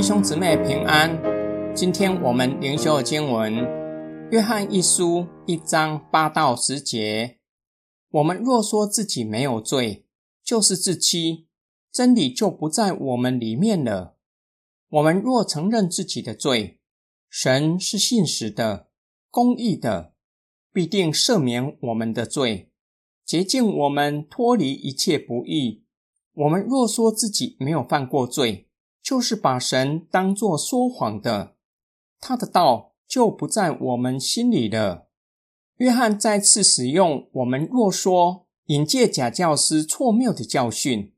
弟兄姊妹平安。今天我们灵修的经文《约翰一书》一章八到十节。我们若说自己没有罪，就是自欺，真理就不在我们里面了。我们若承认自己的罪，神是信实的、公义的，必定赦免我们的罪，洁净我们，脱离一切不义。我们若说自己没有犯过罪，就是把神当作说谎的，他的道就不在我们心里了。约翰再次使用“我们若说”引介假教师错谬的教训。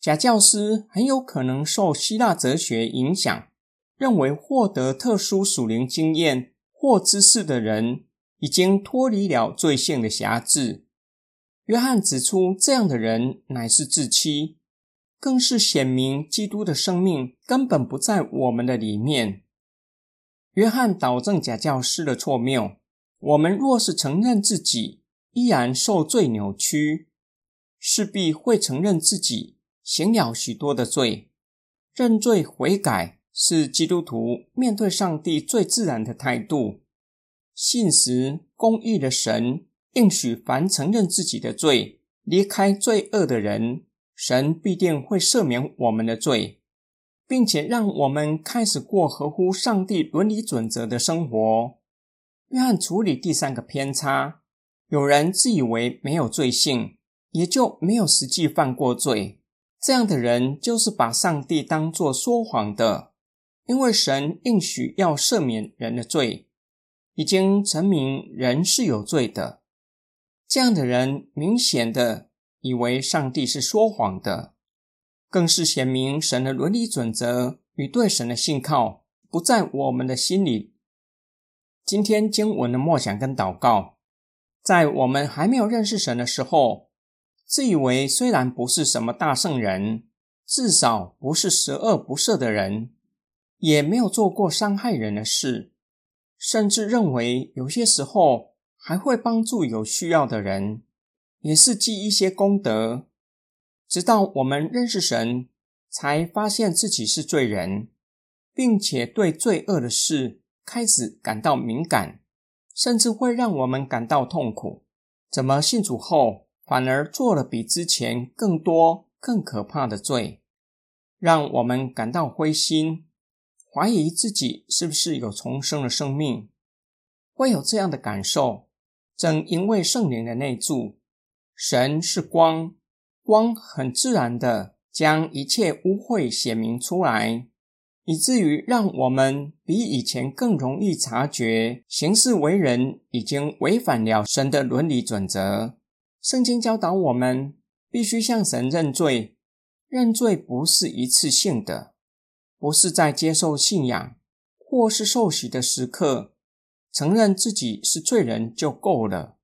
假教师很有可能受希腊哲学影响，认为获得特殊属灵经验或知识的人已经脱离了罪性的辖制。约翰指出，这样的人乃是自欺。更是显明基督的生命根本不在我们的里面。约翰导正假教师的错谬：我们若是承认自己依然受罪扭曲，势必会承认自己行了许多的罪。认罪悔改是基督徒面对上帝最自然的态度。信实公义的神应许凡承认自己的罪、离开罪恶的人。神必定会赦免我们的罪，并且让我们开始过合乎上帝伦理准则的生活。约翰处理第三个偏差：有人自以为没有罪性，也就没有实际犯过罪。这样的人就是把上帝当作说谎的，因为神应许要赦免人的罪，已经证明人是有罪的。这样的人明显的。以为上帝是说谎的，更是显明神的伦理准则与对神的信靠不在我们的心里。今天经文的默想跟祷告，在我们还没有认识神的时候，自以为虽然不是什么大圣人，至少不是十恶不赦的人，也没有做过伤害人的事，甚至认为有些时候还会帮助有需要的人。也是积一些功德，直到我们认识神，才发现自己是罪人，并且对罪恶的事开始感到敏感，甚至会让我们感到痛苦。怎么信主后反而做了比之前更多、更可怕的罪，让我们感到灰心，怀疑自己是不是有重生的生命？会有这样的感受，正因为圣灵的内住。神是光，光很自然的将一切污秽显明出来，以至于让我们比以前更容易察觉行事为人已经违反了神的伦理准则。圣经教导我们，必须向神认罪。认罪不是一次性的，不是在接受信仰或是受洗的时刻承认自己是罪人就够了。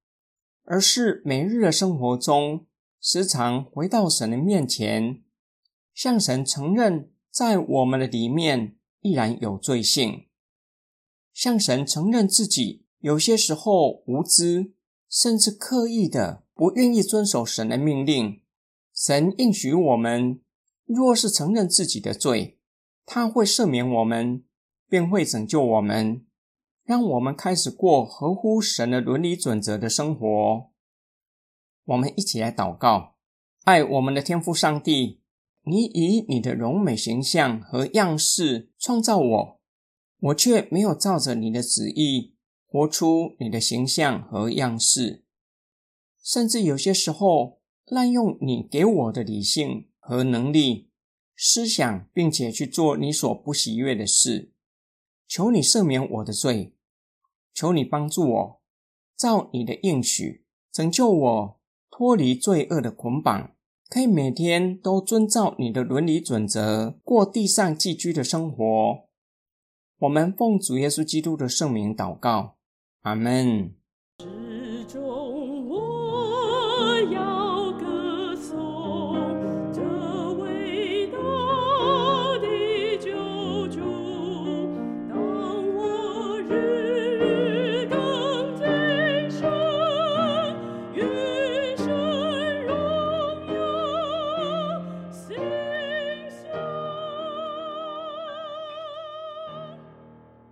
而是每日的生活中，时常回到神的面前，向神承认，在我们的里面依然有罪性，向神承认自己有些时候无知，甚至刻意的不愿意遵守神的命令。神应许我们，若是承认自己的罪，他会赦免我们，便会拯救我们。让我们开始过合乎神的伦理准则的生活。我们一起来祷告：爱我们的天父上帝，你以你的荣美形象和样式创造我，我却没有照着你的旨意活出你的形象和样式，甚至有些时候滥用你给我的理性和能力、思想，并且去做你所不喜悦的事。求你赦免我的罪。求你帮助我，照你的应许拯救我，脱离罪恶的捆绑，可以每天都遵照你的伦理准则过地上寄居的生活。我们奉主耶稣基督的圣名祷告，阿门。